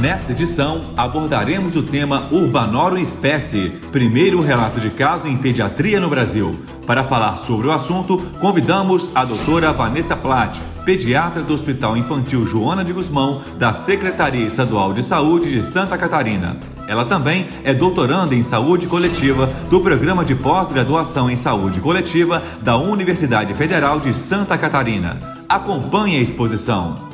Nesta edição, abordaremos o tema Urbanorum Espécie, primeiro relato de caso em pediatria no Brasil. Para falar sobre o assunto, convidamos a doutora Vanessa Platt, pediatra do Hospital Infantil Joana de Guzmão, da Secretaria Estadual de Saúde de Santa Catarina. Ela também é doutoranda em saúde coletiva do Programa de Pós-Graduação em Saúde Coletiva da Universidade Federal de Santa Catarina. Acompanhe a exposição.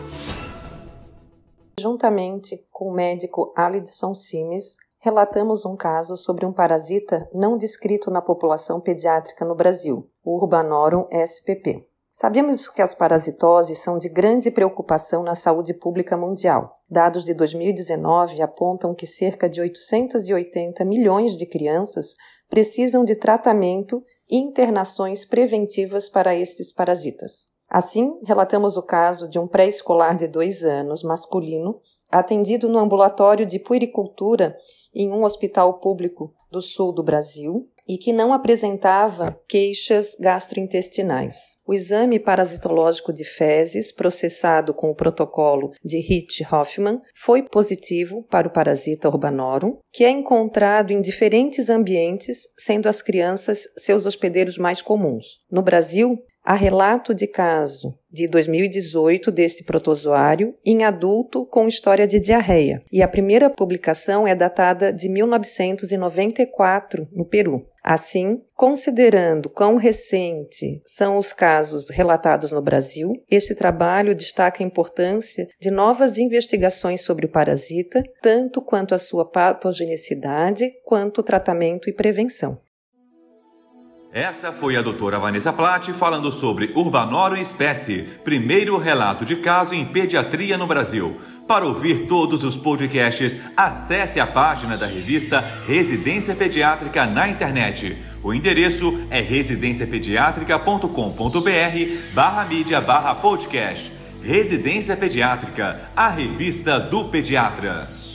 Juntamente com o médico Alidson Simes, relatamos um caso sobre um parasita não descrito na população pediátrica no Brasil, o Urbanorum SPP. Sabemos que as parasitoses são de grande preocupação na saúde pública mundial. Dados de 2019 apontam que cerca de 880 milhões de crianças precisam de tratamento e internações preventivas para estes parasitas. Assim, relatamos o caso de um pré-escolar de dois anos, masculino, atendido no ambulatório de puericultura em um hospital público do sul do Brasil e que não apresentava queixas gastrointestinais. O exame parasitológico de fezes, processado com o protocolo de Hitch-Hoffman, foi positivo para o parasita urbanorum, que é encontrado em diferentes ambientes, sendo as crianças seus hospedeiros mais comuns. No Brasil, Há relato de caso de 2018 desse protozoário em adulto com história de diarreia, e a primeira publicação é datada de 1994 no Peru. Assim, considerando quão recente são os casos relatados no Brasil, este trabalho destaca a importância de novas investigações sobre o parasita, tanto quanto a sua patogenicidade, quanto o tratamento e prevenção. Essa foi a doutora Vanessa Platt falando sobre Urbanorum espécie, primeiro relato de caso em pediatria no Brasil. Para ouvir todos os podcasts, acesse a página da revista Residência Pediátrica na internet. O endereço é residenciapediatrica.com.br barra mídia barra podcast. Residência Pediátrica, a revista do pediatra.